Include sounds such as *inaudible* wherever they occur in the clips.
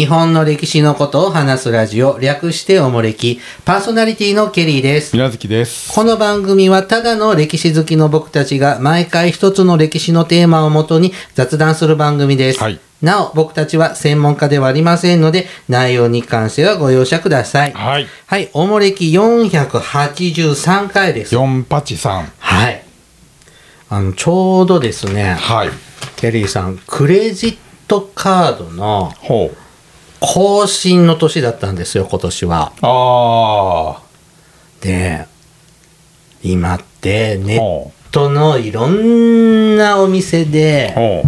日本の歴史のことを話すラジオ、略しておもれき、パーソナリティのケリーです。水無月です。この番組はただの歴史好きの僕たちが毎回一つの歴史のテーマをもとに雑談する番組です。はいなお、僕たちは専門家ではありませんので、内容に関してはご容赦ください。はい。はい、おもれき483回です。四八三。はい。あの、ちょうどですね、はい。ケリーさん、クレジットカードのほう。更新の年だったんですよ、今年は。あで、今ってあ。ネッほトのいろんなお店う。でほ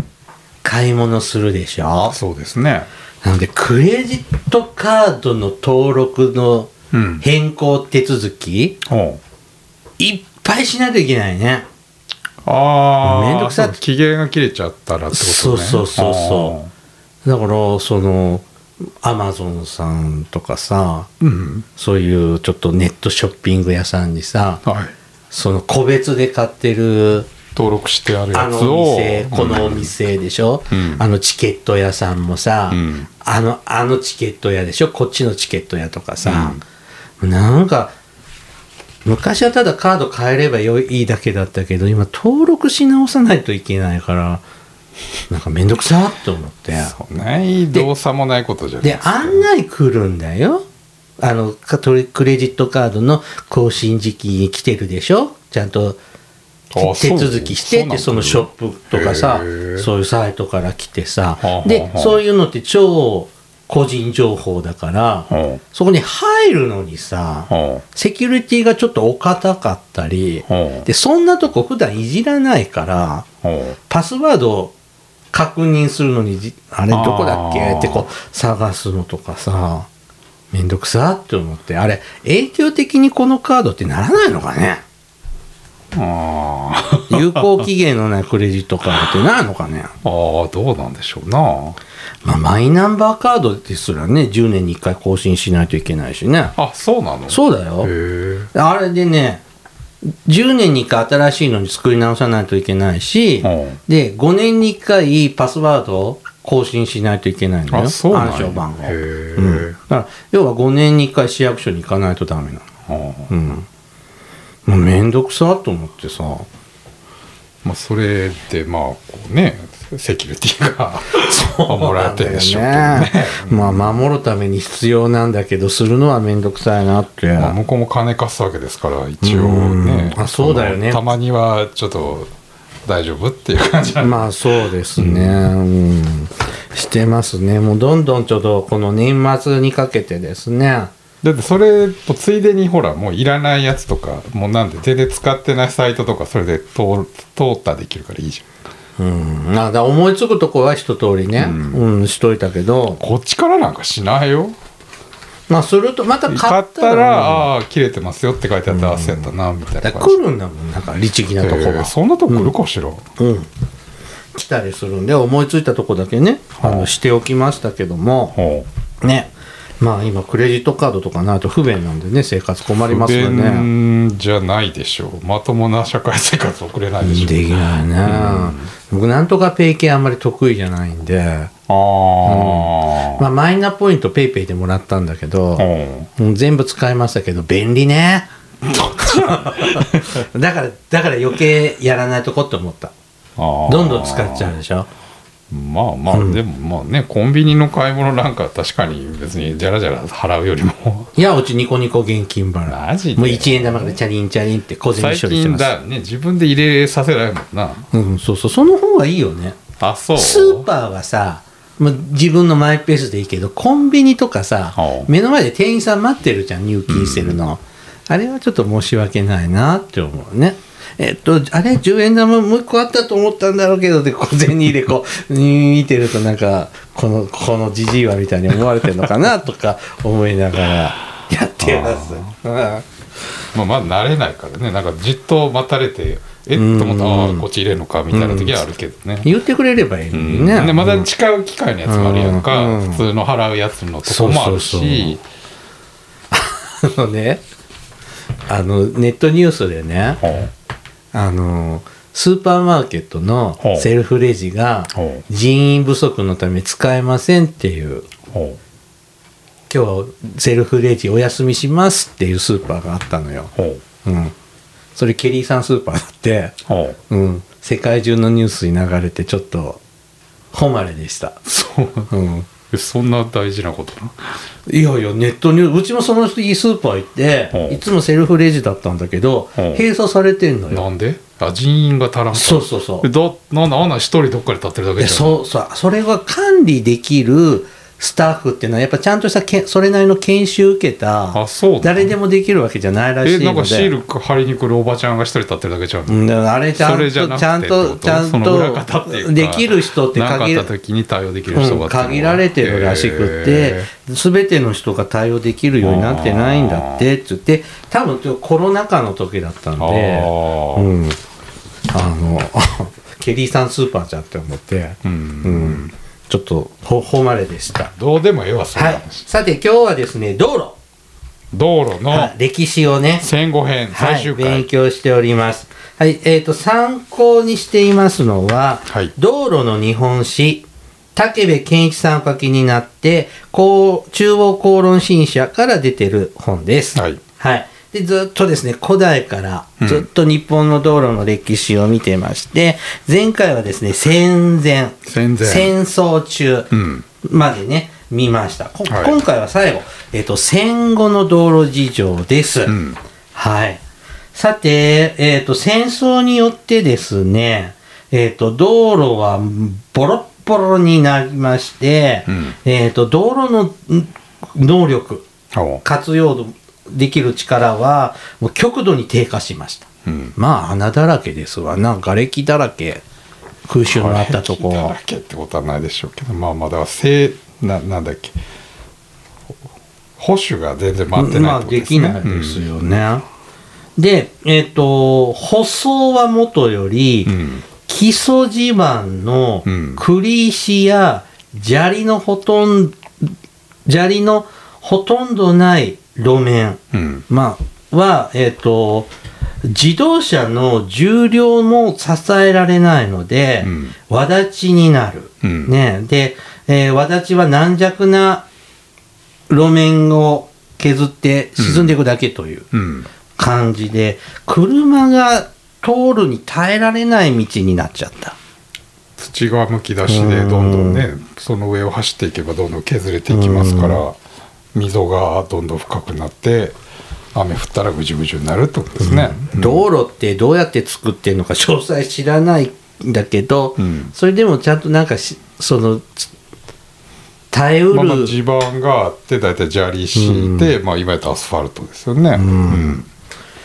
買い物するでしょ？う。そうですね。なので、クレジットカードの登録のうん。変更手続き、ほう。いっぱいしないといけないね。ああ。めんどくさい期限が切れちゃったらってことね。そうそうそうそうだから、その、アマゾンさんとかさ、う。うん。そういうちょっとネットショッピング屋さんにさ、はい。その個別で買ってる登録してあるあやつを。のお店、このお店でしょ、うんあのチケット屋さんもさ、うんあの、あのチケット屋でしょ？こっちのチケット屋とかさ、なんか、昔はただカード変えればいいだけだったけど、今登録し直さないといけないから、なんかめんどくさって思って。ない動作もないことじゃないで、案内来るんだよ。あの、クレジットカードの更新時期に来てるでしょ？ちゃんとあ手続きしてって、そのショップとかさそういうサイトから来てさ。では、あ。そういうのって超個人情報だから、ほそこに入るのにさセキュリティがちょっとお堅かったり。で、そんなとこ普段いじらないから、ほパスワードを確認するのにじ、あれどこだっけ？ってこう探すのとかさ、めんどくさって思って、あれ、永久的にこのカードってならないのかね？う。ああ。有効期限のないクレジットカードってないのかね？ああ、どうなんでしょうな。まあ、マイナンバーカードですらね、10年に1回更新しないといけないしね。あ、そうなの？そうだよ。へえ。あれでね、10年に1回新しいのに作り直さないといけないし、うんで、5年に1回パスワードを更新しないといけないのよ。暗証番号。うん、だから要は5年に1回市役所に行かないとダメなの。もうめんどくさと思ってさ。まあ、それで、まあ、こうね、セキュリティが守られてるでしょうけどね。まあ守るために必要なんだけど、するのはめんどくさいなって。まあ、向こうも金貸すわけですから、一応うんね。あそうだよねのたまには、ちょっと、大丈夫っていう感じまあそうですね、うん、してますね。もうどんどんちょっとこの年末にかけてですね。だってそれとついでにほらもういらないやつとかもうなんで全然使ってないサイトとかそれで通通ったできるからいいじゃんうん、なんだ思いつくとこは一通りね、うん。しといたけど、こっちからなんかしないよ。まあするとまた買買ったたらああ切れてますよって書いてあったら焦ったなみたいだな来るんだもんなんか律儀なとこえーが、そんなとこ来るかしら、うん、来たりするんで思いついたとこだけねあのしておきましたけども。ねまあ今クレジットカードとかないと不便なんでね生活困りますよ不ね便じゃないでしょう。まともな社会生活送れないでしょう。できないね、僕なんとかペイ系あんまり得意じゃないんで、ああ、まあ、マイナポイントペイペイでもらったんだけど、ほうん。全部使いましたけど便利ね。*laughs* だからだから余計やらないとこって思った。どんどん使っちゃうでしょまあまあ、でもまあねコンビニの買い物なんか確かに別にじゃらじゃら払うよりも。*laughs* いやうちニコニコ現金払い。マジで？もう1円玉からチャリンチャリンって小銭最処理してます。近だね自分で入れさせられるもんな。うんそうそうその方がいいよね。あそう？スーパーはさもう自分のマイペースでいいけどコンビニとかさはあ。目の前で店員さん待ってるじゃん入金してるの、あれはちょっと申し訳ないなって思うねえっと、あれ ?10 円玉もう一個あったと思ったんだろうけど、で、小銭入れこう、見てるとなんか、この、このじじいはみたいに思われてるのかなとか思いながらやってます。うんまあまだ慣れないからね。なんかじっと待たれてえ？っと思ったらああこっち入れるのかみたいな時はあるけどね、言ってくれればいいのうん。にね。でまだ違う機械のやつもあるやんか、うん。普通の払うやつのとこもあるし。あのね、あの、ネットニュースでね、ほあの、スーパーマーケットのセルフレジがほ人員不足のため使えませんっていう。今日セルフレジお休みしますっていうスーパーがあったのよ。うほう。うん。それケリーさんスーパーだって。ほう。うん。世界中のニュースに流れてちょっと誉れでした。そう。うん。えそんな大事なことな。いやいやネットニュースうちもその日スーパー行ってう。んいつもセルフレジだったんだけどう。ん閉鎖されてんのよ。なんで？あ人員が足らんそうそうそう。えだなんだあんな一人どっかで立ってるだけでじゃん。そうそうそれが管理できるスタッフっていうのはやっぱちゃんとしたけそれなりの研修受けたあそう誰でもできるわけじゃないらしいので。えなんかシール貼りに来るおばちゃんが一人立ってるだけじゃん、うんだからあれちゃんとちゃんととちゃんとできる人って限ら時に対応できる人がうん限られてるらしくって全ての人が対応できるようになってないんだってっつって多分コロナ禍の時だったんあで、ー。うん、あの *laughs* ケリーさんスーパーじゃんって思って、うん。うん、ちょっとほ誉れでした。どうでもええわそんなはい。話、、さて今日はですね道路、道路のはい。歴史をね。戦後編はい、最終回、勉強しております。はい、えっ、と、参考にしていますのは、はい。道路の日本史、武部健一さんお書きになって、こう中央公論新社から出てる本です。はい。はい。で、ずっとですね、古代からずっと日本の道路の歴史を見てまして、前回はですね、戦前、戦争中うん。までね、見ました。こはい。今回は最後、えっ、と、戦後の道路事情です。うん。はい。さて、えっ、と、戦争によってですね、えっ、と、道路はボロッボロになりまして、うん。えっ、と、道路のん能力、ほ活用できる力は、もう極度に低下しました。ううん。まあ、穴だらけですわ。な。んか、瓦礫だらけ、空襲のあったとこだらけってことはないでしょうけど。まあまあだからせいななんだっけ。保守が全然回ってないまあ、ってですね。できないですよね。で、えっ、と、舗装はもとより、うん。基礎地盤のうん。栗石や砂利のほとん砂利のほとんどない路面、うん。まあ、は、えっ、と、自動車の重量も支えられないので、うん。わだちになる。うん。ね、で、えー、わだちは軟弱な路面を削って沈んでいくだけといううん。感じで、車が通るに耐えられない道になっちゃった。土がむき出しでどんどんねその上を走っていけばどんどん削れていきますから溝がどんどん深くなって雨降ったらぐじゅぐじゅになるってことですね。道路ってどうやって作ってるのか詳細知らないんだけど、うんそれでもちゃんとなんかしそのつ耐えうる、まあ、まあ地盤があって大体砂利敷いて、まあ、いわゆるアスファルトですよね。うん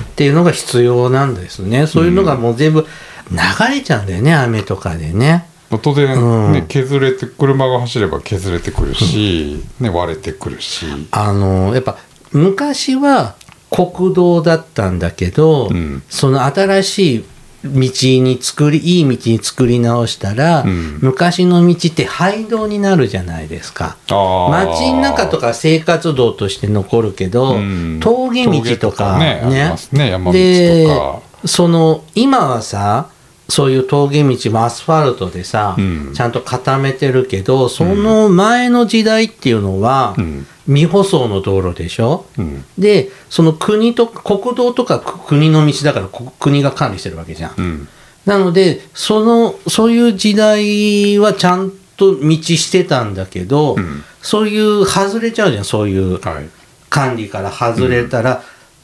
っていうのが必要なんですねそういうのがもう全部流れちゃうんだよね雨とかでね。まあ当然、ねうん。削れて車が走れば削れてくるし、ね、割れてくるし、あのやっぱ昔は国道だったんだけど、うん。その新しい道に作りいい道に作り直したら、うん。昔の道って廃道になるじゃないですか。街の中とか生活道として残るけど、うん。峠道とか峠ねありますね山道でとか。その今はさそういう峠道もアスファルトでさ、うん。ちゃんと固めてるけどその前の時代っていうのは、うん。未舗装の道路でしょ？うん。でその国と国道とか国の道だからこ国が管理してるわけじゃん。うん。なのでそのそういう時代はちゃんと道してたんだけど、うん。そういう外れちゃうじゃんそういうはい。管理から外れたら、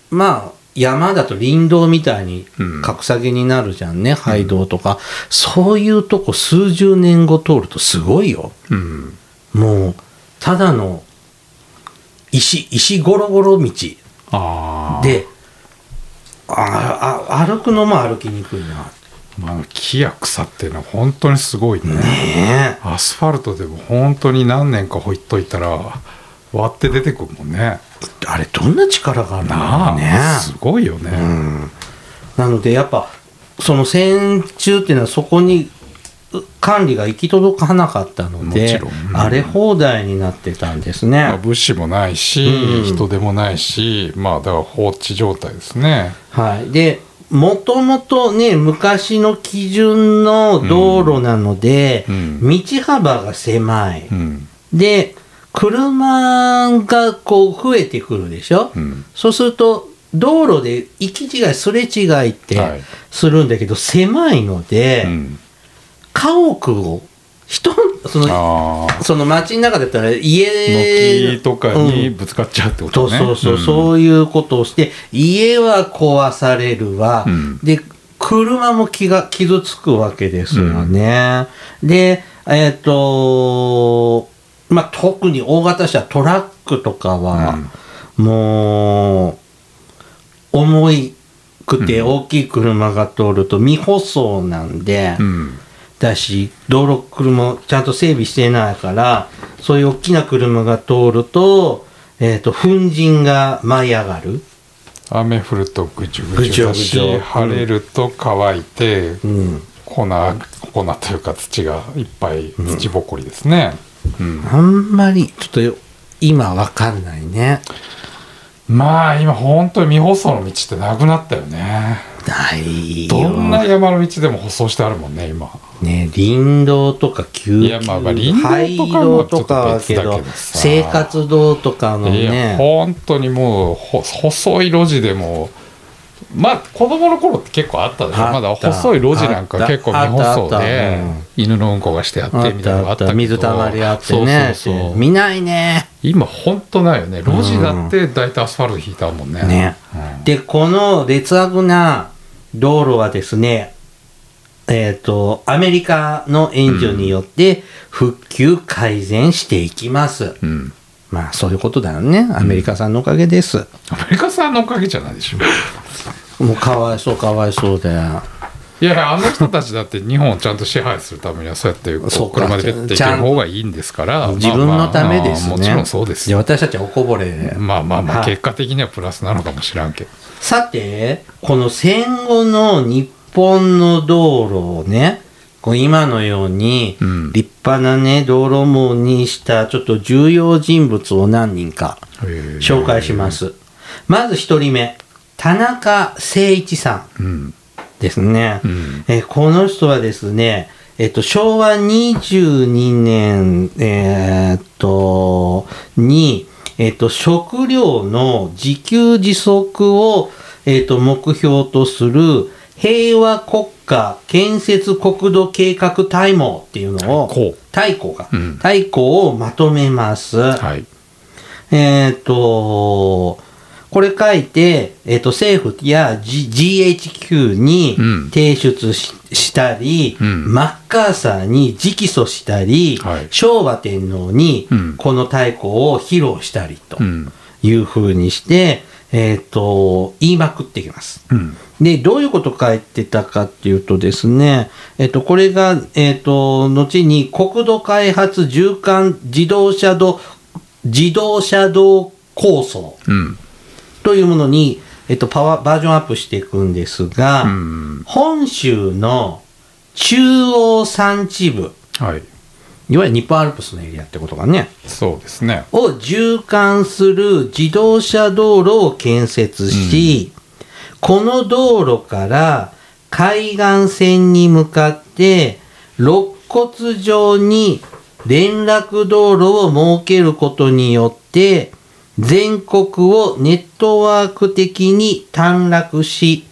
まあ山だと林道みたいにうん。格下げになるじゃんね、廃道とか。そういうとこ数十年後通るとすごいよ。うん。もうただの石石ゴロゴロ道。でああ歩くのも歩きにくいな。まあ、木や草っていうのは本当にすごいね。ねアスファルトでも本当に何年かほいっといたら割って出てくるもんね。えあれどんな力があるんだろうね。すごいよね、うん。なのでやっぱその戦中っていうのはそこにう管理が行き届かなかったのもでちろん。うん荒れ放題になってたんですね、まあ、物資もないし、うん。人手もないしまあだから放置状態ですね。はい、でもともとね昔の基準の道路なので、うん。道幅が狭い、うん。で車がこう増えてくるでしょ、うん。そうすると道路で行き違いすれ違いってはい。するんだけど、狭いので、うん。家屋を人そのその街の中だったら家軒とかにうんぶつかっちゃうってこそうとね、そうそう、ん。そういうことをして家は壊されるわ、うん。で車も気が傷つくわけですよね、でえっ、とまあ特に大型車トラックとかは、もう重いくて大きい車が通ると未舗装なんで、うん。だし道路車ちゃんと整備してないからそういう大きな車が通ると,、えー、と粉塵が舞い上がる、雨降るとぐちゅぐちゅだし晴れると乾いて、うん、粉粉というか土がいっぱい土ぼこりですね、うんあん。まりちょっと今わかんないね。まあ今本当に未舗装の道ってなくなったよね。ないよ。どんな山の道でも舗装してあるもんね今。ね林道とか急いやまあまあ林道とかはけちょっとど別だけどさ。生活道とかのいやね本当にもうほ細い路地でもまあ子供の頃って結構あったでしょ。まだ細い路地なんか結構未舗装あったあった。でうん。犬のうんこがしてあってみたいなのがあったけど。水たまりあってね。そうそうそう。見ないね。今本当ないよね。路地だって大体アスファルト引いたもんね。ね。うん。でこの劣悪な道路はですねえっ、とアメリカの援助によって復旧改善していきます、うん。まあそういうことだよね。アメリカさんのおかげです、アメリカさんのおかげじゃないでしょもうかわいそうかわいそうだよいやあの人たちだって日本をちゃんと支配するためにはそうやって車でペッて行ける方がいいんですから。自分のためですね、もちろんそうですよ。私たちはおこぼれ。で、まあまあまあはい。結果的にはプラスなのかもしらんけど。さてこの戦後の日本の道路をねこう今のようにうん。立派なね道路網にしたちょっと重要人物を何人か紹介します。まず一人目田中誠一さんうんですね。うんえーこの人はですね、えっと、昭和22年、えーっと、に、えっと、食料の自給自足を、えっと、目標とする平和国家建設国土計画大網っていうのを、こ大綱が、うんをまとめます。うはいえっ、と、これ書いて、えっ、と、政府や、G、GHQ にうん。提出し,、したり、うん。マッカーサーに直訴したり、はい。昭和天皇にうん。この太鼓を披露したりとうん。いうふうにして、えっ、と、言いまくってきます。うん。で、どういうこと書いてたかっていうとですね、えっと、これが、えっと、後に国土開発縦貫自動車道、自動車道構想うんというものに、えっと、パワー、バージョンアップしていくんですが、うん。本州の中央山地部、はい。いわゆる日本アルプスのエリアってことがね、そうですね。を縦貫する自動車道路を建設し、この道路から海岸線に向かって肋骨状に連絡道路を設けることによって全国をネットワーク的に短絡し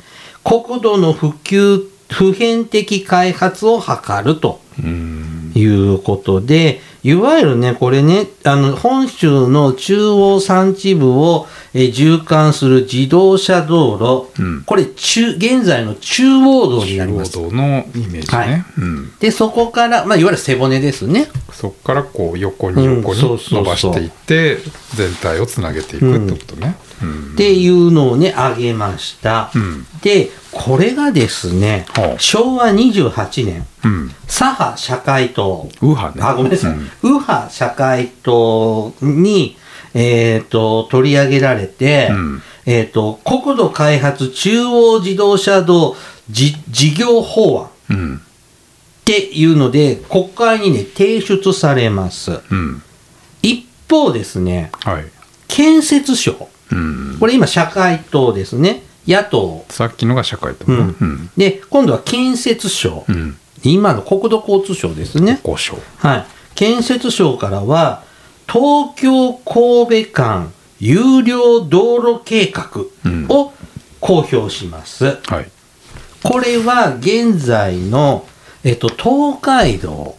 国土の普及普遍的開発を図ると。うんいうことで、いわゆるね、これね、あの、本州の中央山地部を、えー縦貫する自動車道路、うん。これ中、現在の中央道になり中央ます。道のイメージね、はい。うん、で、そこから、まあ、いわゆる背骨ですね。そこからこう横に横に伸ばしていって全体をつなげていくってことね、うん。っていうのをね、挙げました。うん。で、これがですね、はあ昭和28年、うん。左派社会党、右派ね。あ、ごめんなさい。うん。右派社会党に、えっ、と、取り上げられて、うん。えっ、と、国土開発中央自動車道じ事業法案。っうん。ていうので、国会にね、提出されます。うん。一方ですね、はい、建設省。うん、これ今社会党ですね。野党。さっきのが社会とね、うんうんで、今度は建設省。うん今の国土交通省ですね。交渉はい。建設省からは、東京神戸間有料道路計画を公表します。はいこれは現在の、えっと、東海道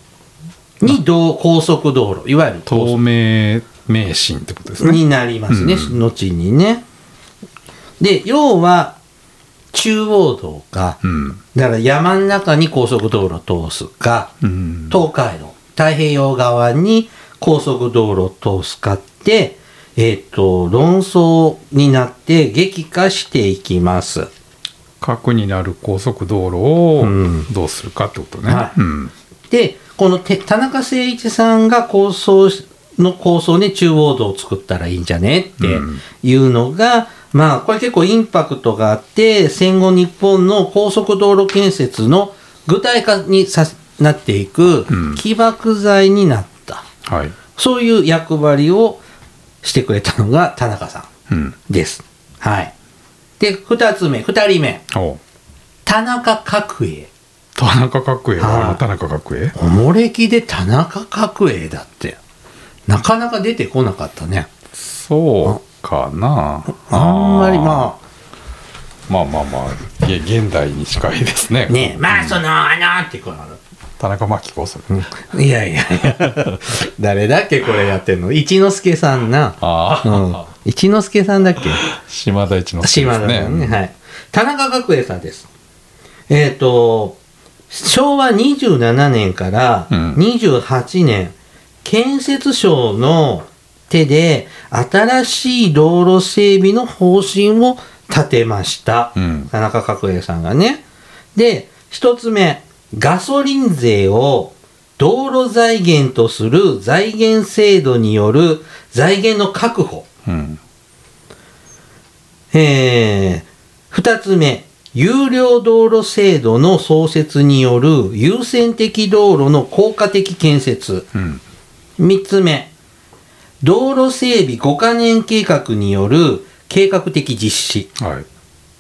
に道高速道路、いわゆる高透速明名神ってことですねになりますね、うん後にね。で、要は、中央道か、うん。だから山の中に高速道路を通すか、うん。東海道、太平洋側に高速道路を通すかって、えっ、と、論争になって激化していきます。核になる高速道路をうんどうするかってことね、で、このて田中誠一さんが構想しの構想で中央道を作ったらいいんじゃねってうん。いうのが、まあ、これ結構インパクトがあって、戦後日本の高速道路建設の具体化にさなっていくうん起爆剤になった。はい、そういう役割をしてくれたのが田中さうん、んです。はい。で、二つ目、二人目。お田中角栄。田中角栄はいは田中角栄？おもれきで田中角栄だって。なかなか出てこなかったね。そうかな。あんまりままあまあまあげ現代に近いですね。あ、ねえ、まあその、あのってこの、田中真紀子さん、いやいやいや、*laughs* 誰だっけこれやってんの？一之輔さんな。ああ、うん。一之輔さんだっけ？島田一之輔島ですね。田さんね。はい。田中角栄さんです。えっ、と、昭和27年からうん。28年、建設省の手で新しい道路整備の方針を立てました。うん田中角栄さんがね。で、一つ目、ガソリン税を道路財源とする財源制度による財源の確保。うんえー、二つ目、有料道路制度の創設による優先的道路の効果的建設。うん三つ目、道路整備5カ年計画による計画的実施はいっ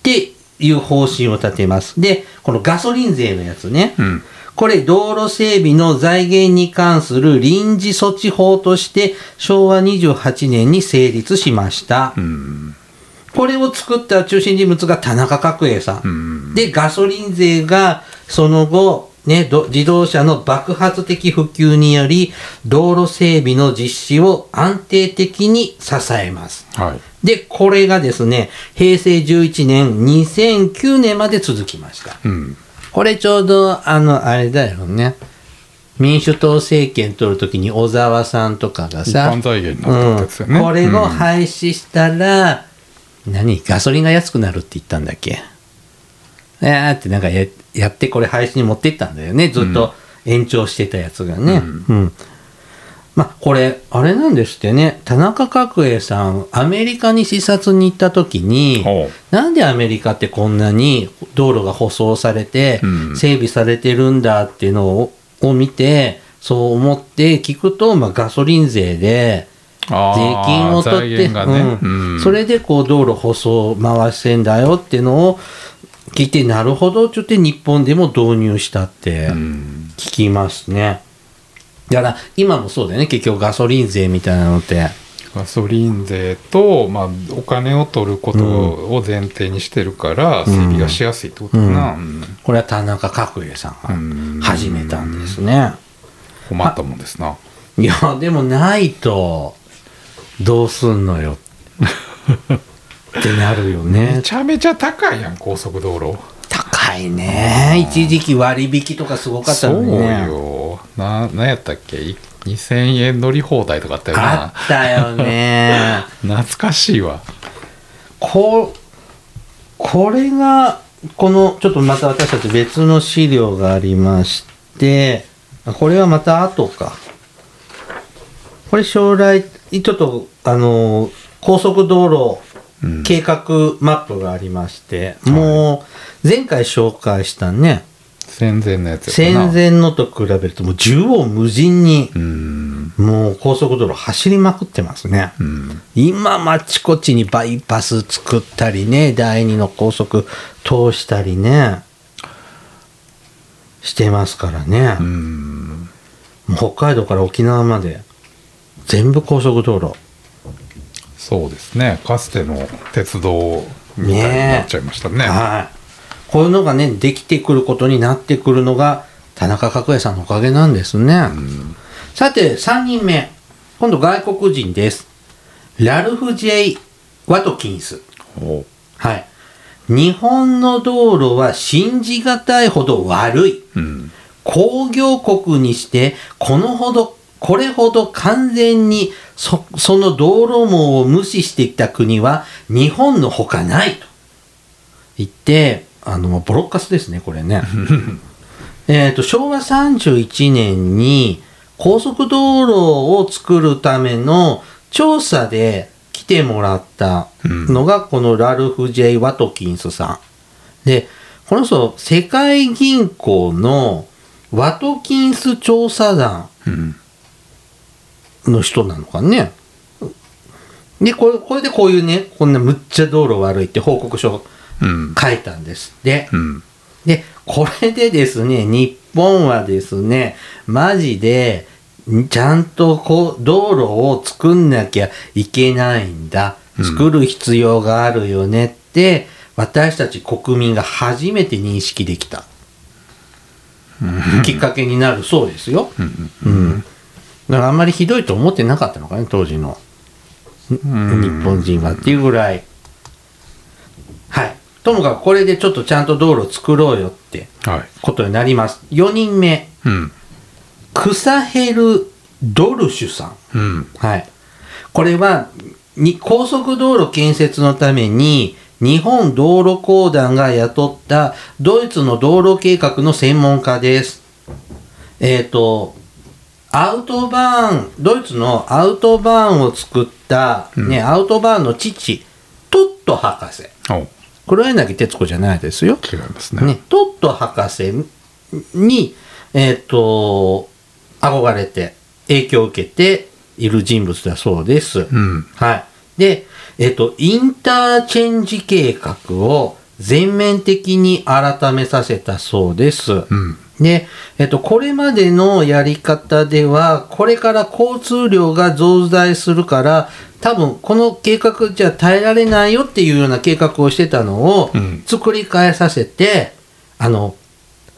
ていう方針を立てます。で、このガソリン税のやつね。うんこれ、道路整備の財源に関する臨時措置法として昭和28年に成立しました。うんこれを作った中心人物が田中角栄さんで、ガソリン税がその後、ね、ど自動車の爆発的普及により、道路整備の実施を安定的に支えます。はいで、これがですね、平成11年、2009年まで続きました。うんこれちょうど、あの、あれだよね。民主党政権取るときに小沢さんとかが一さ、これをうん廃止したら、何？ガソリンが安くなるって言ったんだっけ？えーってなんかややってこれ廃止に持ってったんだよね。ずっと延長してたやつがね。うん、まあこれあれなんですってね。田中角栄さんアメリカに視察に行った時になんでアメリカってこんなに道路が舗装されてうん。整備されてるんだっていうのをを見てそう思って聞くと、まあ、ガソリン税であ税ー金を取って、ね、うん。うん。それでこう道路舗装回してんだよっていうのを聞いてなるほどちょっと日本でも導入したってうん。聞きますね。だから今もそうだよね。結局ガソリン税みたいなのって。ガソリン税と、まあ、お金を取ることを前提にしてるから、整備がしやすいってことだな、うん。これは田中角栄さうん。んが始めたんですね。困ったもんですな。いやでもないとどうすんのよ *laughs* ってなるよめね。ちゃめちゃ高いやん高速道路高いね。一時期割引とかすごかったそうのにね。よな何やったっけ？い2000円乗り放題とかあったよあなったよね。*laughs* 懐かしいわここれがこのちょっとまた私たち別の資料がありましてあこれはまた後かこれ将来ちょっとあの高速道路うん計画マップがありまして、もう前回紹介したね戦前のやつ戦前のと比べるともう縦横無尽にうん。もう高速道路走りまくってますね。うん。今あちこちにバイパス作ったりね第二の高速通したりねしてますからね、うん。北海道から沖縄まで全部高速道路そうですね。かつての鉄道みたいになっちゃいましたね。はい。こういうのがねできてくることになってくるのが田中角栄さんのおかげなんですね、さて3人目。今度外国人です。ラルフ・ジェイ・ワトキンス。おはい。日本の道路は信じがたいほど悪い。うん。工業国にしてこのほどこれほど完全にそその道路網を無視してきた国は日本のほかないと。言ってあのボロッカスですねこれね。*laughs* えっと昭和31年に高速道路を作るための調査で来てもらったのがこのラルフ・ジェイ・ワトキンスさん。でこの人世界銀行のワトキンス調査団うんの人なのかね。で、これこれでこういうね、こんなむっちゃ道路悪いって報告書うん書いたんですって。うんで、これでですね、日本はですね、マジで、ちゃんとこう、道路を作んなきゃいけないんだ。うん作る必要があるよねって、私たち国民が初めて認識できた。きっかけになるそうですよ。うん。だからあんまりひどいと思ってなかったのかね、当時のうん日本人はっていうぐらい。はい。ともかくこれでちょっとちゃんと道路作ろうよってはいことになります。4人目、うんクサヘル・ドルシュさん。うんはい。これは、に高速道路建設のために、日本道路公団が雇ったドイツの道路計画の専門家です。えっ、と、アウトバーン、ドイツのアウトバーンを作った、ね、アウトバーンの父、トット博士。お黒柳徹子じゃないですよ。違いますねね、トット博士に、えっ、と、憧れて、影響を受けている人物だそうです。うんはい。で、えっ、と、インターチェンジ計画を全面的に改めさせたそうです。うんで、えっと、これまでのやり方では、これから交通量が増大するから、多分この計画じゃ耐えられないよっていうような計画をしてたのをうん作り変えさせて、あの、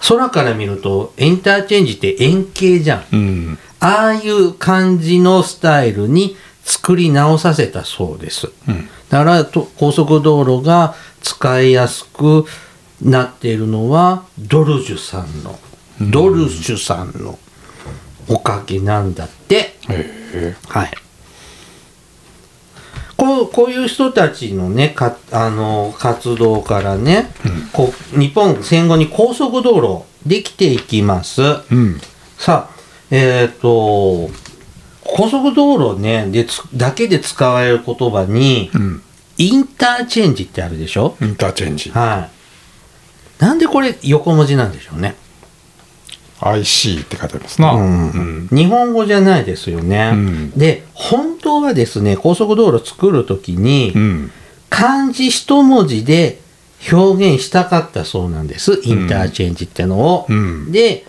空から見るとインターチェンジって円形じゃん。うんああいう感じのスタイルに作り直させたそうです。うんだからと高速道路が使いやすくなっているのはドルジュさんの、ドルジュさんのおかげなんだって。はい。こうこういう人たちのねかあの活動からね、こう日本戦後に高速道路できていきます。うんさあ、えっ、と、高速道路ね、でつ、だけで使われる言葉に、うんインターチェンジってあるでしょ？インターチェンジはい。なんでこれ横文字なんでしょうね？IC って書いてありますなうん。うん。日本語じゃないですよね。うん。で、本当はですね、高速道路作るときに、うん。漢字一文字で表現したかったそうなんです。インターチェンジってのを。うん。で、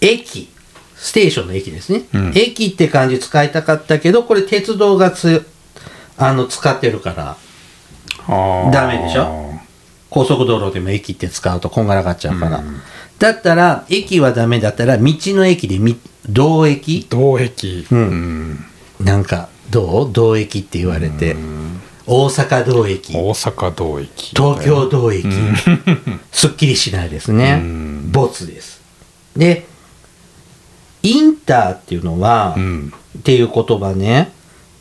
駅、ステーションの駅ですね。うん。駅って漢字使いたかったけど、これ鉄道がつあの使ってるから、ダメでしょ？高速道路でも駅って使うとこんがらがっちゃうから。うんだったら、駅はダメだったら、道の駅でみ道駅？同駅。うん。ん。なんか、どう？道駅って言われて。うん。大阪道駅。大阪同駅。東京道駅。うん。*laughs* すっきりしないですね。うん。ボツです。で、インターっていうのは、うん。っていう言葉ね、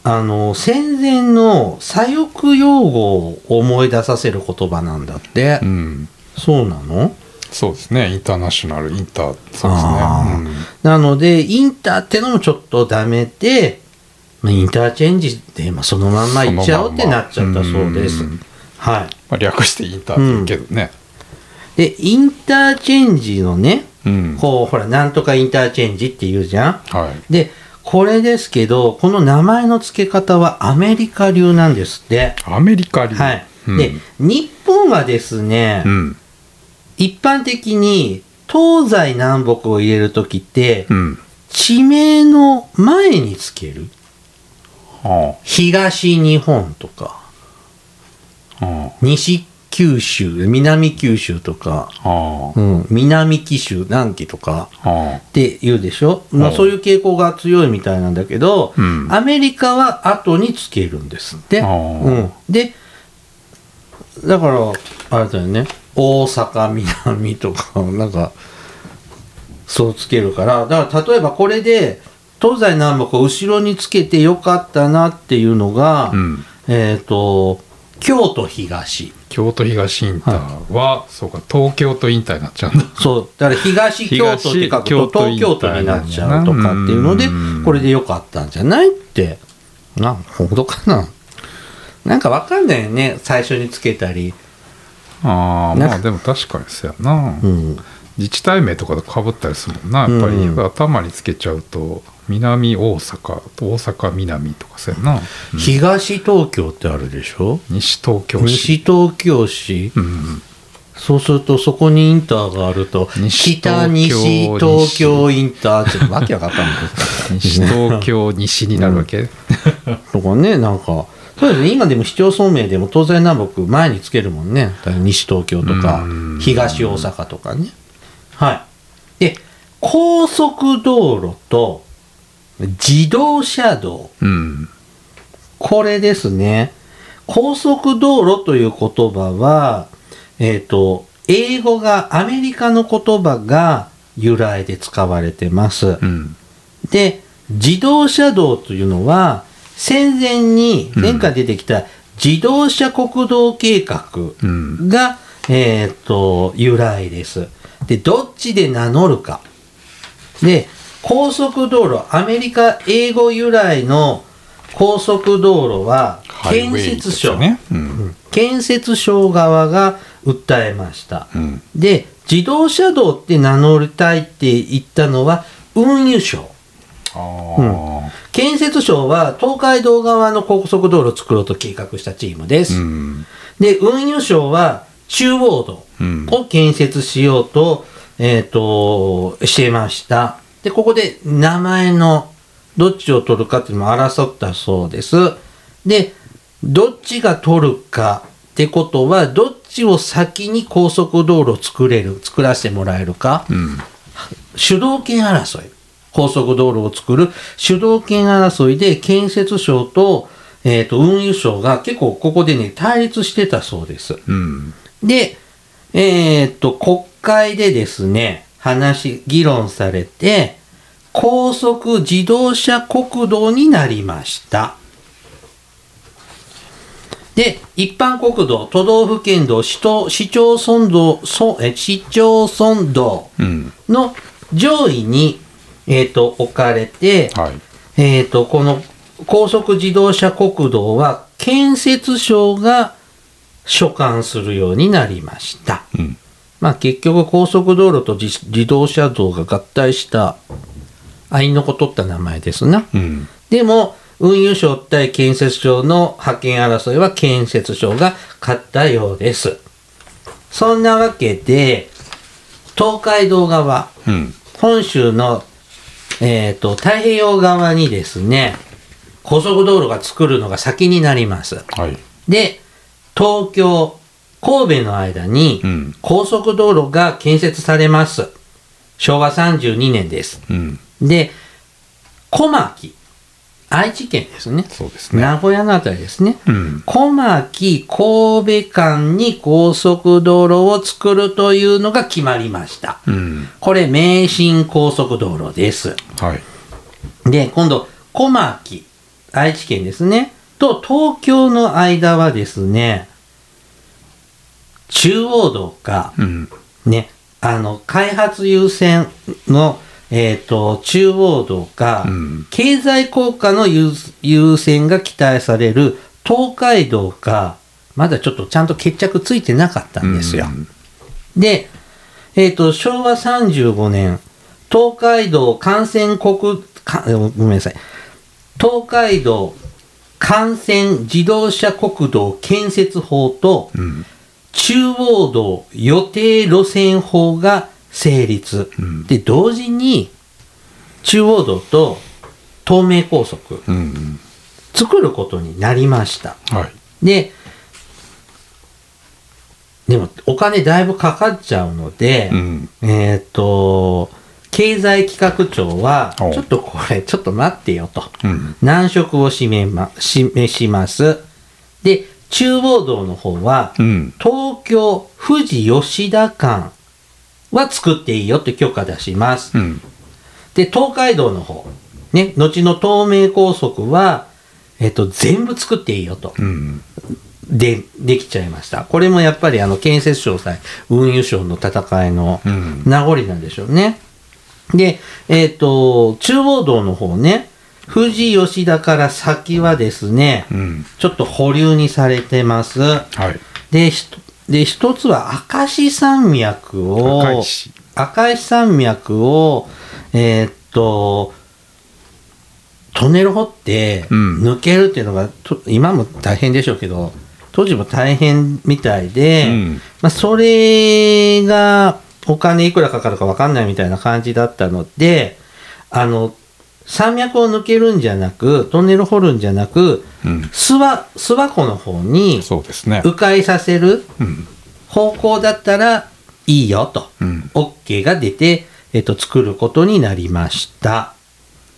あの、戦前の左翼用語を思い出させる言葉なんだって。うん。そうなの？そうですね。インターナショナルインターそうですあー。ねなので、インターってのもちょっとダメで、まあインターチェンジで、まあ、そのまんまいっちゃおうってなっちゃったそうです。うんはい。まあ、略してインターって言うけどね。で、インターチェンジのね、うん。こう、ほら、なんとかインターチェンジって言うじゃん。はい。で、これですけど、この名前の付け方はアメリカ流なんですって。アメリカ流。はい。うん。で、日本はですね、うん一般的に東西南北を入れるときって、うん。地名の前につける？は東日本とかあは西九州南九州とか、あはうん、南紀州南紀とかって言うでしょ、まあ、はいそういう傾向が強いみたいなんだけど、うん。アメリカは後につけるんですって、あ。うん、でだからあれだよね大阪南とかなんかそうつけるから。だから例えばこれで東西南北を後ろにつけてよかったなっていうのが、うん。えっ、と京都東。京都東インターは、そうか東京都インターになっちゃうんだ。そう。だから東京都って書くと東京都になっちゃうとかっていうのでうんこれでよかったんじゃないって。な本当かな。なんかわかんないよね。最初につけたり、ああまあでも確かにそうやな、うん、自治体名とかとかぶったりするもんな。やっぱり、うん。頭につけちゃうと南大阪大阪南とかそうやな、うん。東東京ってあるでしょ？西東京市。西東京市。うんそうするとそこにインターがあると西北東京西東京インターってわけわかんない西東京西になるわけ、とかねなんかそうですね。今でも市町村名でも東西南北前につけるもんね。西東京とかうん。東大阪とかね。はい。で高速道路と自動車道。うん。これですね。高速道路という言葉はえっ、と英語がアメリカの言葉が由来で使われてます、うん。で自動車道というのは戦前にうん前回出てきた自動車国道計画うんが、えー、と由来です。でどっちで名乗るか。で高速道路アメリカ英語由来の高速道路は建設省、ねうん建設省側が訴えました。うんで自動車道って名乗りたいって言ったのは運輸省。あ建設省は東海道側の高速道路を作ろうと計画したチームであす。うんで、運輸省は中央道うんを建設しようと、えっ、と、してました。で、ここで名前のどっちを取るかっていうのも争ったそうです。で、どっちが取るかってことは、どっちを先に高速道路を作れる、作らせてもらえるか。うん主導権争い高速道路を作る主導権争いで建設省と,、えー、と運輸省が結構ここでね対立してたそうです。うんで、えっ、と国会でですね話議論されて高速自動車国道になりました。で、一般国道、都道府県道、市と市町村道、そえ市町村道うんの上位に、えー、と置かれて、はいえー、とこの高速自動車国道は建設省が所管するようになりました。うんまあ結局高速道路と自自動車道が合体した合いの子取った名前ですな。うんでも運輸省対建設省の派遣争いは建設省が勝ったようです。そんなわけで東海道側うん本州の、えー、と太平洋側にですね高速道路が作るのが先になります。はいで東京神戸の間にうん高速道路が建設されます。昭和32年です。うんで小牧愛知県ですね。そうですね。名古屋のあたりですね。うん。小牧神戸間に高速道路を作るというのが決まりました。うん。これ名神高速道路です。はい。で、今度、小牧、愛知県ですね、と東京の間はですね、中央道か、うん。ね、あの、開発優先の、えっ、と、中央道か、うん経済効果の優優先が期待される東海道か、まだちょっとちゃんと決着ついてなかったんですよ。うんで、えっ、と、昭和35年、東海道幹線国、かごめんなさい。東海道幹線自動車国道建設法とうん中央道予定路線法が成立。うんで、同時に中央道と東名高速うんうん作ることになりました。はいで、でもお金だいぶかかっちゃうので、うんえっ、と、経済企画庁は、おちょっとこれ、ちょっと待ってよと。うん難色を示ま示します。で、中央道の方は、うん東京富士吉田間は作っていいよって許可出します。うんで、東海道の方、ね、後の東名高速は、えっと、全部作っていいよと。うんで、できちゃいました。これもやっぱりあの、建設省対運輸省の戦いのうん名残なんでしょうね。で、えっ、と、中央道の方ね、富士吉田から先はですね、うんちょっと保留にされてます。はいで、で一つは明石山脈を、赤石。山脈を、えーっと、トンネル掘ってうん。抜けるっていうのが、と今も大変でしょうけど、当時も大変みたいで、うん。まあ、それがお金いくらかかるか分かんないみたいな感じだったので、あの、山脈を抜けるんじゃなく、トンネル掘るんじゃなく、うん諏訪、諏訪湖の方にそうですね迂回させるうん方向だったらいいよと、うん OK が出て、えっと、作ることになりました。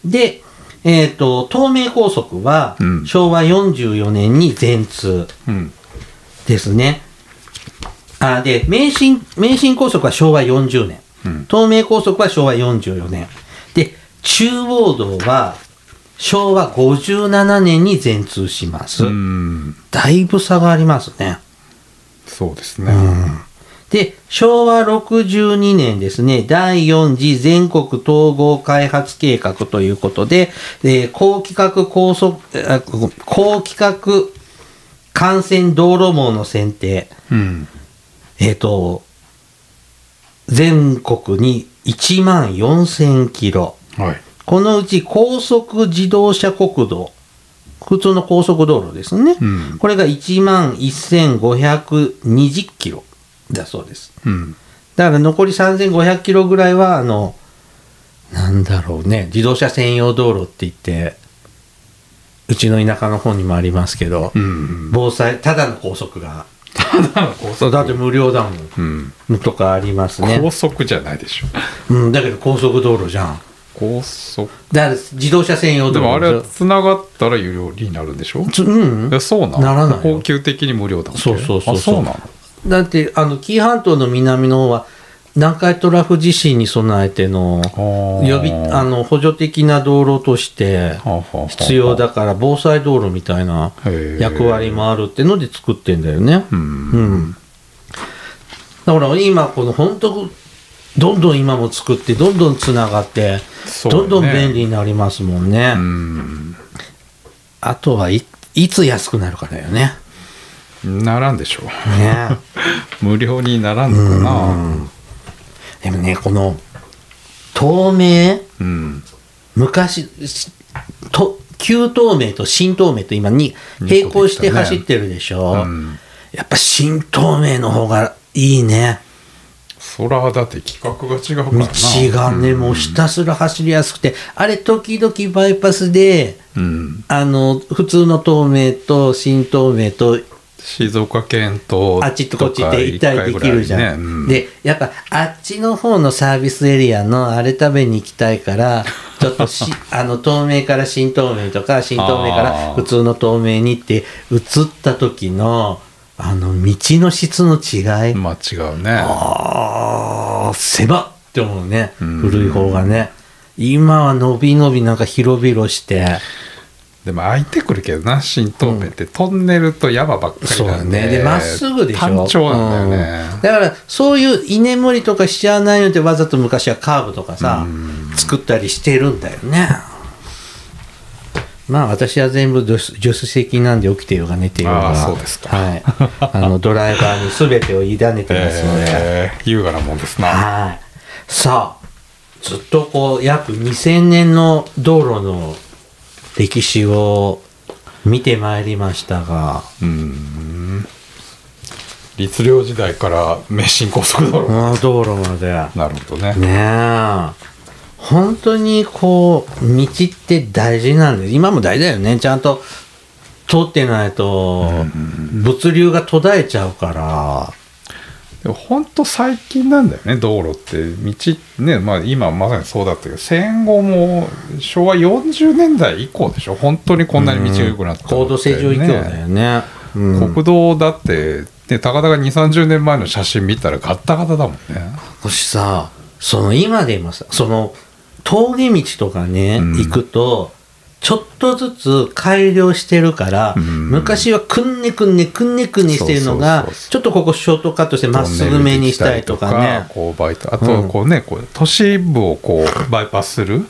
で、えっと、東名高速はうん昭和44年に全通うんですね。あで名神、名神高速は昭和40年。うん東名高速は昭和44年。で、中央道は昭和57年に全通します。うんだいぶ差がありますね。そうですねで、昭和62年ですね、第4次全国統合開発計画ということで、えー高規格高速、あ高規格幹線道路網の選定、うんえっ、と、全国に1万4000キロ。はい。このうち高速自動車国道、普通の高速道路ですね。うん。これが1万1520キロだそうです。うん。だから残り3500キロぐらいは、あの、なんだろうね、自動車専用道路って言って、うちの田舎の方にもありますけど、うん。防災、ただの高速が、ただの高そうだって無料だもうんん、とかありますね。高。速じゃないでしょ。うん、だけど高速道路じゃん。高速。だ自動車専用でもあれはつながったら有料になるんでしょ？つうん。そうなの？ならないよ。恒久的に無料だそうそうそうあそうなの？だってあの紀伊半島の南の方は南海トラフ地震に備えてのー。予備あの補助的な道路として必要だから防災道路みたいな役割もあるってので作ってんだよね。うん。うん。だから今この本当どんどん今も作ってどんどんつながって、ね。どんどん便利になりますもんね。うん。あとはいいつ安くなるかだよね。ならんでしょう。ね。*laughs* 無料にならんのかな。でもねこの透明？うん。昔しと旧東名と新東名と今に並行して走ってるでしょ、うん。やっぱ新東名の方がいいねそらだって規格が違うからな。道がね、もうひたすら走りやすくて。あれ時々バイパスでうん。あの普通の東名と新東名と静岡県とあっちとこっちって行ったりできるじゃん。ね。うん。で、やっぱあっちの方のサービスエリアのあれ食べに行きたいから、*laughs* ちょっとしあの東名から新東名とか、新東名から普通の東名にって移った時の、あの道の質の違い。まあ違うねああ、狭っって思うね。うん古い方がね。今は伸び伸びなんか広々して。でも空いてくるけどな新東名って、トンネルと山ばっかりそうなんでだね。で、まっすぐでしょ。単調なんだよね、うんだから、そういう居眠りとかしちゃわないので、わざと昔はカーブとかさ、作ったりしてるんだよね。まあ、私は全部助手席なんで起きてようが寝てようが。そうですかはい。あの、*laughs* ドライバーに全てを委ねてますので。えー優雅なもんですなはい。さあ、ずっとこう、約2000年の道路の歴史を見てまいりましたが、うん律令時代から名神高速道路、道路まで。なるほどねねえ。本当にこう道って大事なんです。今も大事だよね。ちゃんと通ってないと物流が途絶えちゃうから。でも本当最近なんだよね道路って。道ねまあ今まさにそうだったけど戦後も昭和40年代以降でしょ。本当にこんなに道が良くなったのって高度成長以降だよね。うん。国道だって、ね、たかだか2 3 0年前の写真見たらガッタガタだもんね。私さその今でもさその峠道とかね、うん。行くとちょっとずつ改良してるから、うん。昔はくんねくんねくんねくんねしてるのがそうそうそうちょっとここショートカットしてまっすぐめにしたりとかね。こうバイトあとこうね、こう都市部をこうバイパスする。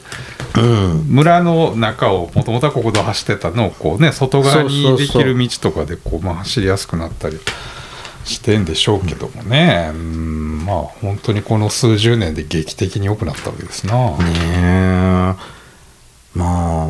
うん。村の中をもともとは国道走ってたのをこうね外側にそうそうそう。できる道とかでこうまあ走りやすくなったりしてんでしょうけどもね、うん、まあ本当にこの数十年で劇的に良くなったわけですな、ねえ。まあ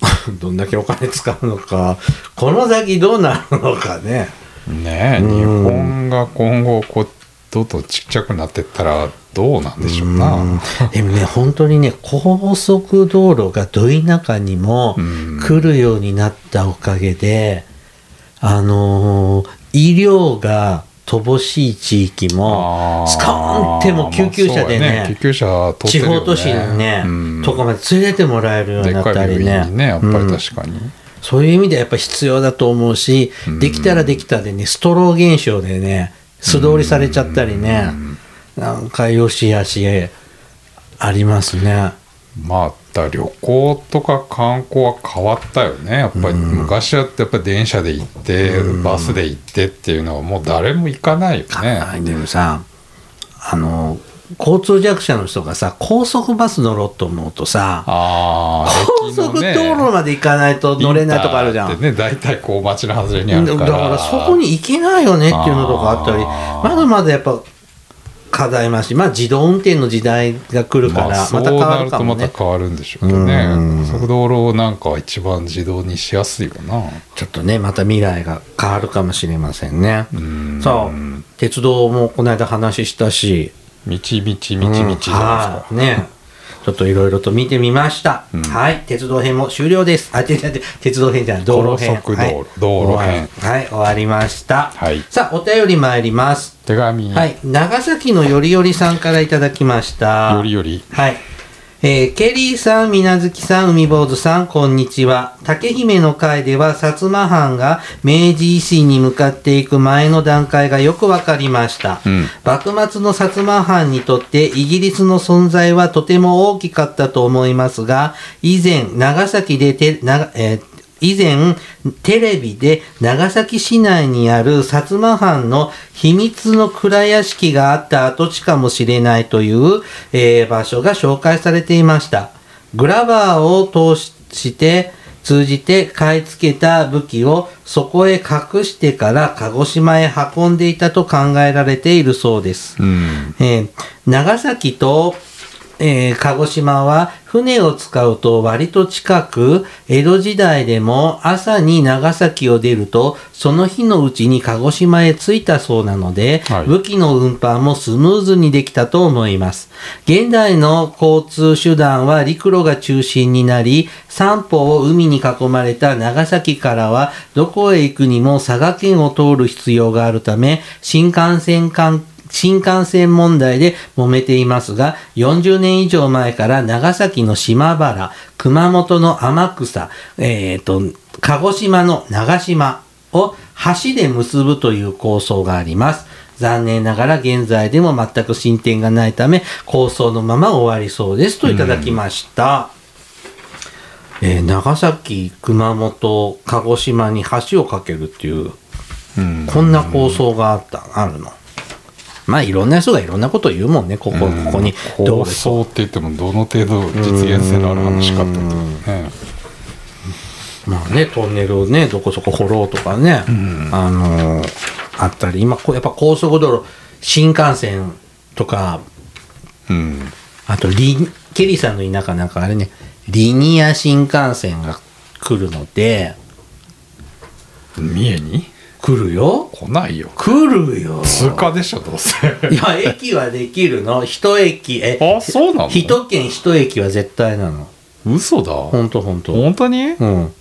*laughs* どんだけお金使うのか。この先どうなるのかね。ねえうん日本が今後こうどんどんちっちゃくなってったらどうなんでしょうな、うん。でもね本当にね高速道路がど田舎にもうん。来るようになったおかげで、あのー医療が乏しい地域もスコー。ンってもう救急車でね,、まあそうや救急車ね。地方都市にね、うんとかまで連れてもらえるようになったりい病院にねやっぱりうん。確かに、そういう意味ではやっぱ必要だと思うし、うん。できたらできたでね、ストロー現象でね、素通りされちゃったりね、なんかよしあしありますね。まあ旅行とか観光は変わったよね。やっぱり昔はやっぱり電車で行って、バスで行ってっていうのはもう誰も行かないよね、はい、でもさ、あの、交通弱者の人がさ、高速バス乗ろうと思うとさ、ああ高速道路まで行かないと乗れないとかあるじゃん。ね大体こう街の外れにあだかるかららそこに行けないよねっていうのとかあったりまだまだやっぱ課題もあるしまあ自動運転の時代が来るかまあらまた変わるるとまたかもね変わるんでしょうけどね。速道路なんかは一番自動にしやすいよな。ちょっとねまた未来が変わるかもしれませんね。うん。そう。鉄道もこの間話したし。みちみちみちみちじゃないですか、うん。はいねちょっといろいろと見てみました、うん。はい。鉄道編も終了です。あ違う違う鉄道編じゃない。道路編。高速道路はい。道路編。はい。終わりました、はい。さあお便り参ります。手紙、はい、長崎のよりよりさんからいただきました。よりより。はい。えーケリーさん、みなずきさん、海坊主さん、こんにちは。竹姫の会では、薩摩藩が明治維新に向かっていく前の段階がよくわかりました。うん幕末の薩摩藩にとってイギリスの存在はとても大きかったと思いますが、以前、長崎でて、なえー以前、テレビで長崎市内にある薩摩藩の秘密の蔵屋敷があった跡地かもしれないという、えー場所が紹介されていました。グラバーを通して、通じて買い付けた武器をそこへ隠してから鹿児島へ運んでいたと考えられているそうです。うんえー長崎と、えー鹿児島は船を使うと割と近く、江戸時代でも朝に長崎を出ると、その日のうちに鹿児島へ着いたそうなので、はい武器の運搬もスムーズにできたと思います。現代の交通手段は陸路が中心になり、三方を海に囲まれた長崎からはどこへ行くにも佐賀県を通る必要があるため、新幹線間新幹線問題で揉めていますが、40年以上前から長崎の島原、熊本の天草、えっ、と、鹿児島の長島を橋で結ぶという構想があります。残念ながら現在でも全く進展がないため、構想のまま終わりそうですといただきました。えー長崎、熊本、鹿児島に橋を架けるっていう、うんこんな構想があった、あるの。まあいろんな人がいろんなことを言うもんね、ここ、ここに。ど構うで想って言ってもどの程度実現性のある話かってことまあね、トンネルをね、どこそこ掘ろうとかね、あのーあったり、今、こうやっぱ高速道路、新幹線とか、うん。あとリ、ケリーさんの田舎なんかあれね、リニア新幹線が来るので、三重に？来るよ。来ないよ。来るよ。通過でしょどうせ。いや駅はできるの。一駅。えあそうなの？一県一駅は絶対なの。嘘だ。ほんとほんと本当に？うん。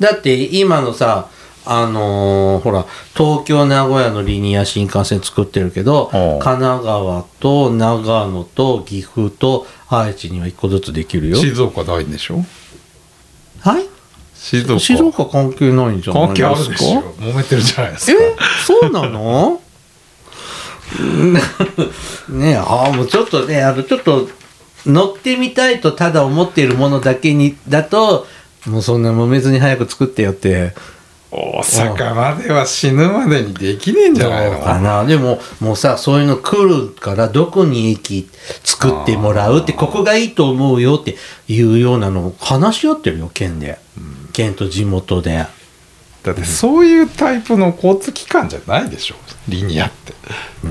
だって今のさあのーほら東京名古屋のリニア新幹線作ってるけどうん神奈川と長野と岐阜と愛知には1個ずつできるよ。静岡ないんでしょ？はい？静岡。静岡関係ないんじゃない関ですか？係あるでしょ。揉めてるじゃないですえ？かそうなの？*laughs* ねえああもうちょっとねあのちょっと乗ってみたいとただ思っているものだけにだともうそんな揉めずに早く作ってよって。大阪までは死ぬまでにできねえんじゃないどうかのな。でももうさそういうの来るからどこに駅作ってもらうってここがいいと思うよっていうようなのを話し合ってるよ県で、県と地元で。だってそういうタイプの交通機関じゃないでしょ。リニアって。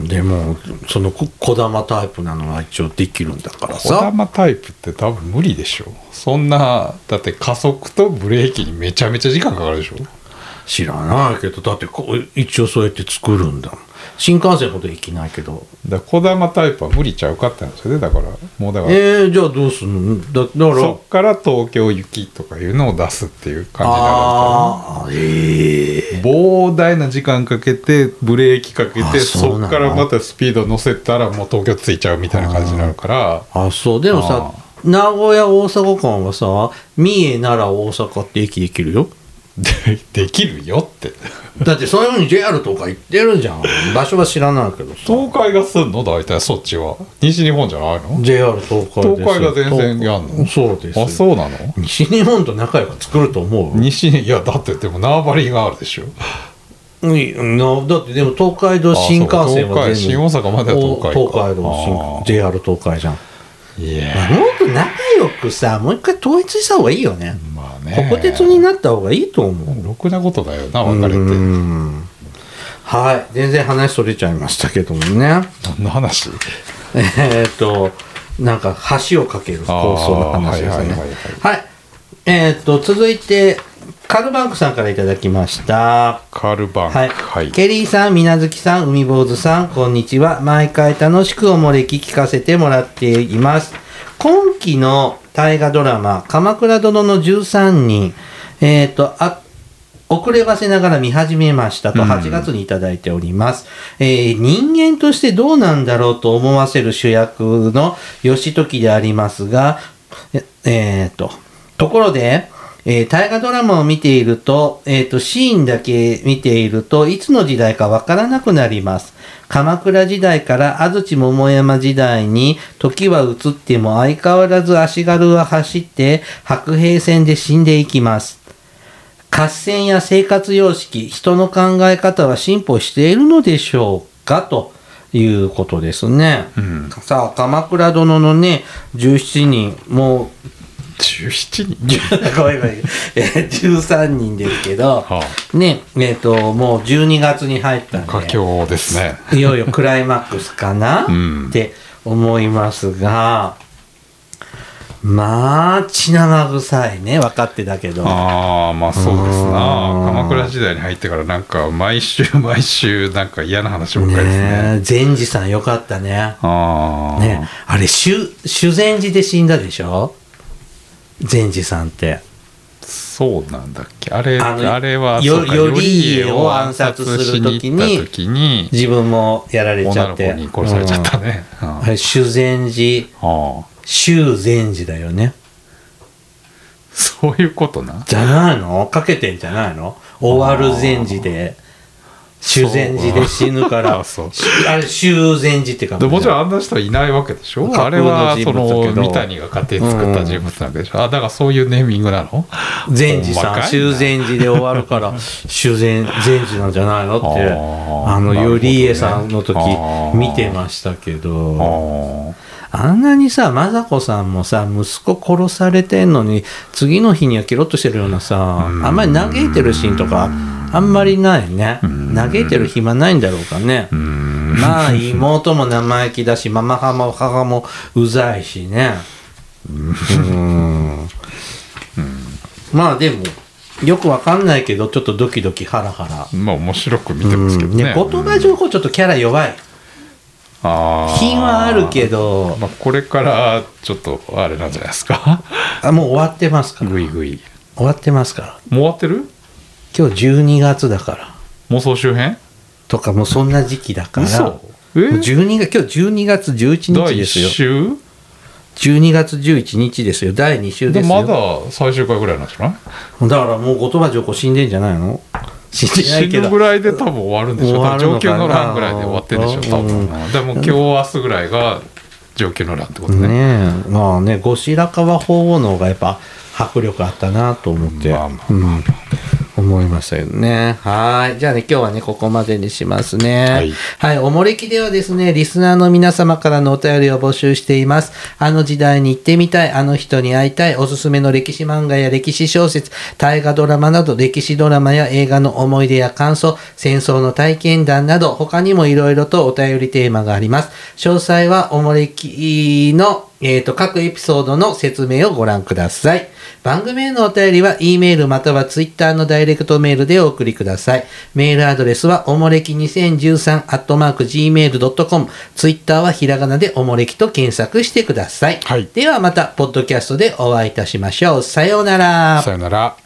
でもそのここだまタイプなのは一応できるんだから小さ玉タイプって多分無理でしょ。そんなだって加速とブレーキにめちゃめちゃ時間かかるでしょ。知らないけどだってこう一応そうやって作るんだもん新幹線ほど駅ないけど。だから小玉タイプは無理ちゃうかって話でだからもうだから、えー、じゃあどうすんの？だだから。そっから東京行きとかいうのを出すっていう感じになるんですかああええね膨大な時間かけてブレーキかけあてそっからまたスピード乗せたらもう東京着いちゃうみたいな感じになるから。あそう。でもさ名古屋大阪間はさ三重奈良大阪って駅できるよで *laughs* できるよって。だってそういうふうに JR とか行ってるじゃん。場所は知らないけどさ。東海がすんの大体そっちは。西日本じゃないの？JR 東海です東海が全然やんの？そうです。あそうなの？西日本と仲良く作ると思う？西いやだってでも縄張りがあるでしょ。うんなだってでも東海道新幹線はあそうか。東海新大阪までは東海か。東海道新 JR 東海じゃんいやもっと仲良くさもう一回統一した方がいいよね。まあね。国鉄になった方がいいと思う。ろくなことだよな別れて。うん。はい。全然話それちゃいましたけどもね。何の話？えーっとなんか橋を架ける構想の話ですね。はいはい。はい。えーっと続いてカルバンクさんからいただきました。カールバンク。はい、はい。ケリーさん、みなずきさん、海坊主さん、こんにちは。毎回楽しくおもれき聞かせてもらっています。今期の大河ドラマ、鎌倉殿の13人、えっ、と、あ、遅ればせながら見始めましたとうん。8月にいただいております、えー人間としてどうなんだろうと思わせる主役の義時でありますが、ええーと、ところで、えー大河ドラマを見ていると、えーと、シーンだけ見ているといつの時代かわからなくなります。鎌倉時代から安土桃山時代に時は移っても相変わらず足軽は走って白兵戦で死んでいきます。合戦や生活様式、人の考え方は進歩しているのでしょうか？ということですね。うんさあ、鎌倉殿のね、17人、も17う、人。*laughs* ごめんごめん、えー13人ですけど、はね、えっ、と、もう12月に入ったんあ佳で、境ですね。いよいよクライマックスかな、うん。って思いますが、まあ、血生臭いね、分かってたけど。ああまあそうですうなん。鎌倉時代に入ってからなんか毎週毎週なんか嫌な話ばっかりですね。善治さんよかったね。ああねあれ、修修善寺で死んだでしょ？善治さんって。そうなんだっけ？あれあれはよそうか頼家を暗殺する時に自分もやられち女ゃって。の子に殺されちゃったね、うん。修善寺、修善寺だよね。そういうことな。じゃないの？かけてんじゃないの？終わる善寺で、修善寺で死ぬから、あ *laughs* そう。あれ、修善寺ってかでもちろんあんな人はいないわけでしょ？あれはその三谷が勝手に作った人物なわけでしょ、あだからそういうネーミングなの？善治さん、修善寺で終わるから、修善、善治なんじゃないの？って、あの、頼家さんの時見てましたけど、ああんなにさ、雅子さんもさ、息子殺されてんのに、次の日にはケロッとしてるようなさ、あんまり嘆いてるシーンとか、あんまりないね。嘆いてる暇ないんだろうかね。まあ、妹も生意気だし、ママ母も母もうざいしね。うん。まあでも、よくわかんないけどちょっとドキドキハラハラ。まあ面白く見てますけどね,、うん。ね言葉情報ちょっとキャラ弱い。品はあるけど。まあ、これからちょっとあれなんじゃないですか。あもう終わってますから。ぐいぐい。終わってますから。もう終わってる？今日12月だから。妄想周辺とかもうそんな時期だから。嘘。もえう12月今日12月11第1日ですよ。週？12月11日ですよ。第2週ですよ。でまだ最終回ぐらいなんじゃない？だからもう言葉情報死んでんじゃないの？死んでない死けど。ぬぐらいで多分終わるんでしょ？終わるのかな？上級の欄ぐらいで終わってるんでしょ？多分、うん。でも今日明日ぐらいが上級の欄ってことね。ねえ。まあね後白河法皇の方がやっぱ迫力あったなと思って、まあまあ。うん、思いましたよね。はい。じゃあね今日はねここまでにしますね。はい。はい、おもれきではですねリスナーの皆様からのお便りを募集しています。あの時代に行ってみたいあの人に会いたいおすすめの歴史漫画や歴史小説大河ドラマなど歴史ドラマや映画の思い出や感想戦争の体験談など他にもいろいろとお便りテーマがあります。詳細はおもれきのえー、と各エピソードの説明をご覧ください。番組へのお便りは E メールまたは Twitter のダイレクトメールでお送りください。メールアドレスはおもれき2013アットマーク Gmail.com。Twitter はひらがなでおもれきと検索してください。はいではまた、ポッドキャストでお会いいたしましょう。さようなら。さよなら